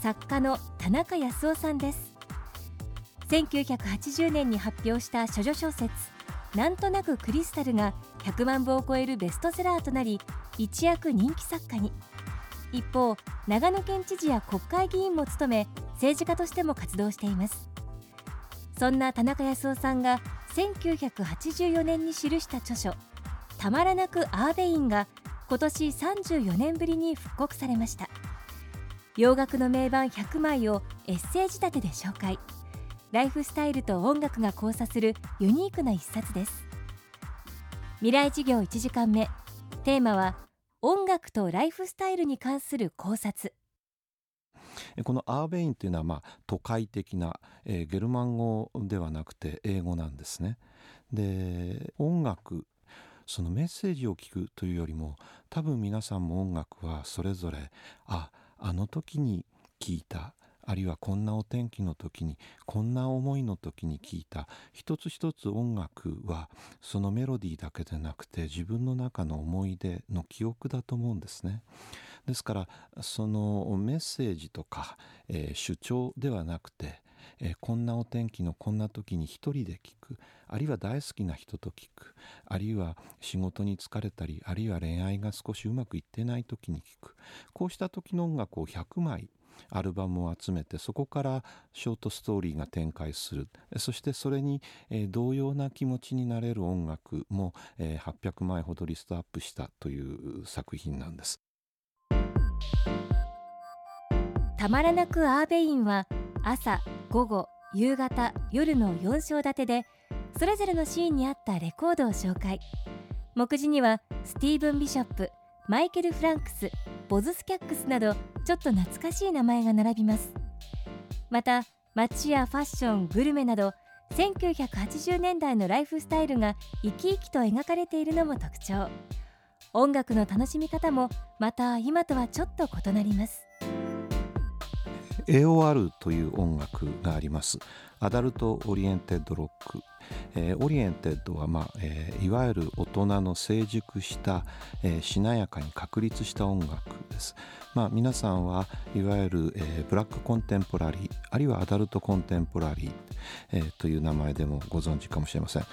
作家の田中康夫さんです。1980年に発表した処女小説なんとなくクリスタルが100万部を超えるベストセラーとなり一躍人気作家に。一方長野県知事や国会議員も務め政治家としても活動しています。そんな田中康夫さんが1984年に記した著書「たまらなくアーベイン」が今年34年ぶりに復刻されました。洋楽の名盤100枚をエッセー仕立てで紹介。ライフスタイルと音楽が交差するユニークな一冊です。未来事業1時間目。テーマは音楽とライフスタイルに関する考察。このアーベインというのはまあ都会的な、えー、ゲルマン語ではなくて英語なんですね。で音楽そのメッセージを聞くというよりも多分皆さんも音楽はそれぞれああの時に聞いたあるいはこんなお天気の時にこんな思いの時に聞いた一つ一つ音楽はそのメロディーだけでなくて自分の中の思い出の記憶だと思うんですね。ですからそのメッセージとか、えー、主張ではなくて、えー、こんなお天気のこんな時に一人で聞くあるいは大好きな人と聞くあるいは仕事に疲れたりあるいは恋愛が少しうまくいってない時に聞く。こうした時の音楽を100枚アルバムを集めてそこからショートストーリーが展開する。そしてそれに、えー、同様な気持ちになれる音楽も、えー、800枚ほどリストアップしたという作品なんです。たまらなくアーベインは朝午後夕方夜の4章立てでそれぞれのシーンに合ったレコードを紹介。目次にはスティーブン・ビショップマイケル・フランクスボズスキャックスなどちょっと懐かしい名前が並びます。また街やファッショングルメなど1980年代のライフスタイルが生き生きと描かれているのも特徴。音楽の楽しみ方もまた今とはちょっと異なります。AOR という音楽があります adult oriented rock えー、 oriented は、まあえー、いわゆる大人の成熟した、えー、しなやかに確立した音楽です。まあ、皆さんはいわゆる、えー、 black contemporary あるいは adult contemporary、えー、という名前でもご存知かもしれません。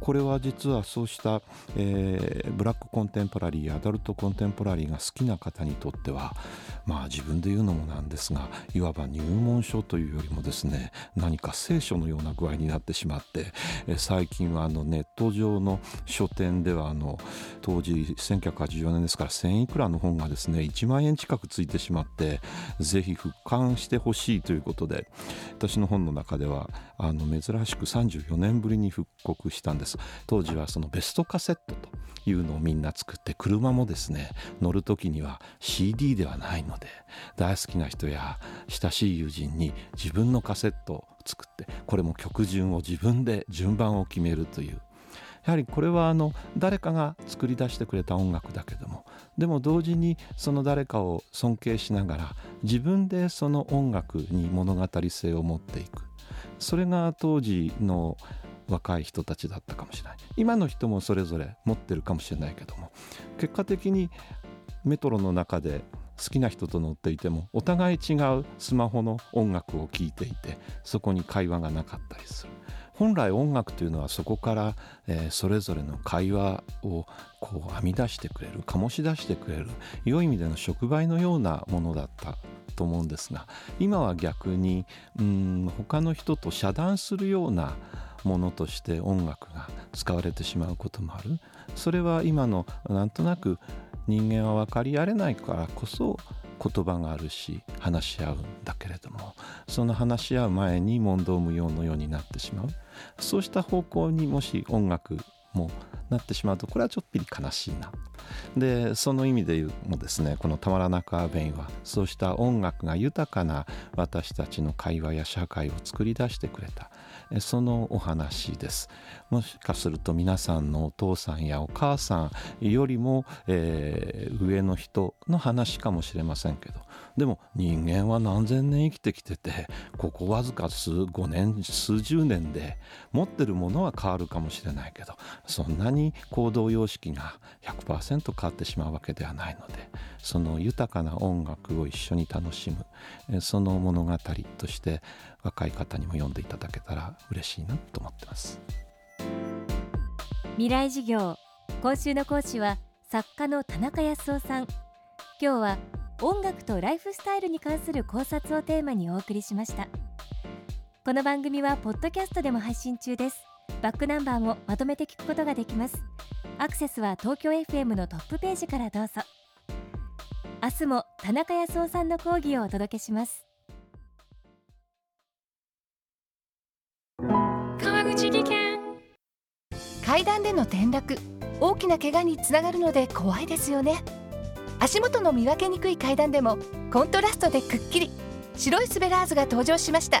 これは実はそうした、えー、ブラックコンテンポラリーアダルトコンテンポラリーが好きな方にとってはまあ自分で言うのもなんですがいわば入門書というよりもですね何か聖書のような具合になってしまって、えー、最近はあのネット上の書店ではあの当時1984年ですから1000いくらの本がですね1万円近くついてしまってぜひ復刊してほしいということで私の本の中ではあの珍しく34年ぶりに復刻したんです。当時はそのベストカセットというのをみんな作って車もですね乗る時には CD ではないので大好きな人や親しい友人に自分のカセットを作ってこれも曲順を自分で順番を決めるという。やはりこれはあの誰かが作り出してくれた音楽だけどもでも同時にその誰かを尊敬しながら自分でその音楽に物語性を持っていく。それが当時の若い人たちだったかもしれない。今の人もそれぞれ持ってるかもしれないけども結果的にメトロの中で好きな人と乗っていてもお互い違うスマホの音楽を聴いていてそこに会話がなかったりする。本来音楽というのはそこから、えー、それぞれの会話をこう編み出してくれる醸し出してくれる良い意味での触媒のようなものだったと思うんですが今は逆にうん他の人と遮断するようなものとして音楽が使われてしまうこともある。それは今のなんとなく人間は分かり合えないからこそ言葉があるし話し合うんだけれどもその話し合う前に問答無用のようになってしまう。そうした方向にもし音楽もなってしまうとこれはちょっぴり悲しいな。でその意味で言うもですねこの「たまらなくアベイン」はそうした音楽が豊かな私たちの会話や社会を作り出してくれたそのお話です。もしかすると皆さんのお父さんやお母さんよりも、えー、上の人の話かもしれませんけどでも人間は何千年生きてきててここわずか数5年数十年で持ってるものは変わるかもしれないけどそんなにに行動様式が100%変わってしまうわけではないのでその豊かな音楽を一緒に楽しむその物語として若い方にも読んでいただけたら嬉しいなと思ってます。未来授業今週の講師は作家の田中康夫さん。今日は音楽とライフスタイルに関する考察をテーマにお送りしました。この番組はポッドキャストでも配信中です。バックナンバーもまとめて聞くことができます。アクセスは東京 FM のトップページからどうぞ。明日も田中康夫さんの講義をお届けします。川口技研。階段での転落。大きな怪我につながるので怖いですよね。足元の見分けにくい階段でもコントラストでくっきり。白いスベラーズが登場しました